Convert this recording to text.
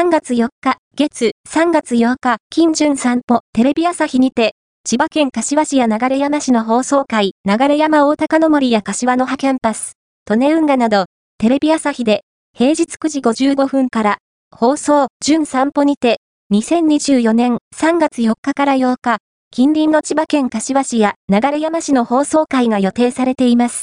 3月4日、月、3月8日、金順散歩、テレビ朝日にて、千葉県柏市や流山市の放送会、流山大高の森や柏の葉キャンパス、利根運河など、テレビ朝日で、平日9時55分から、放送、順散歩にて、2024年3月4日から8日、近隣の千葉県柏市や流山市の放送会が予定されています。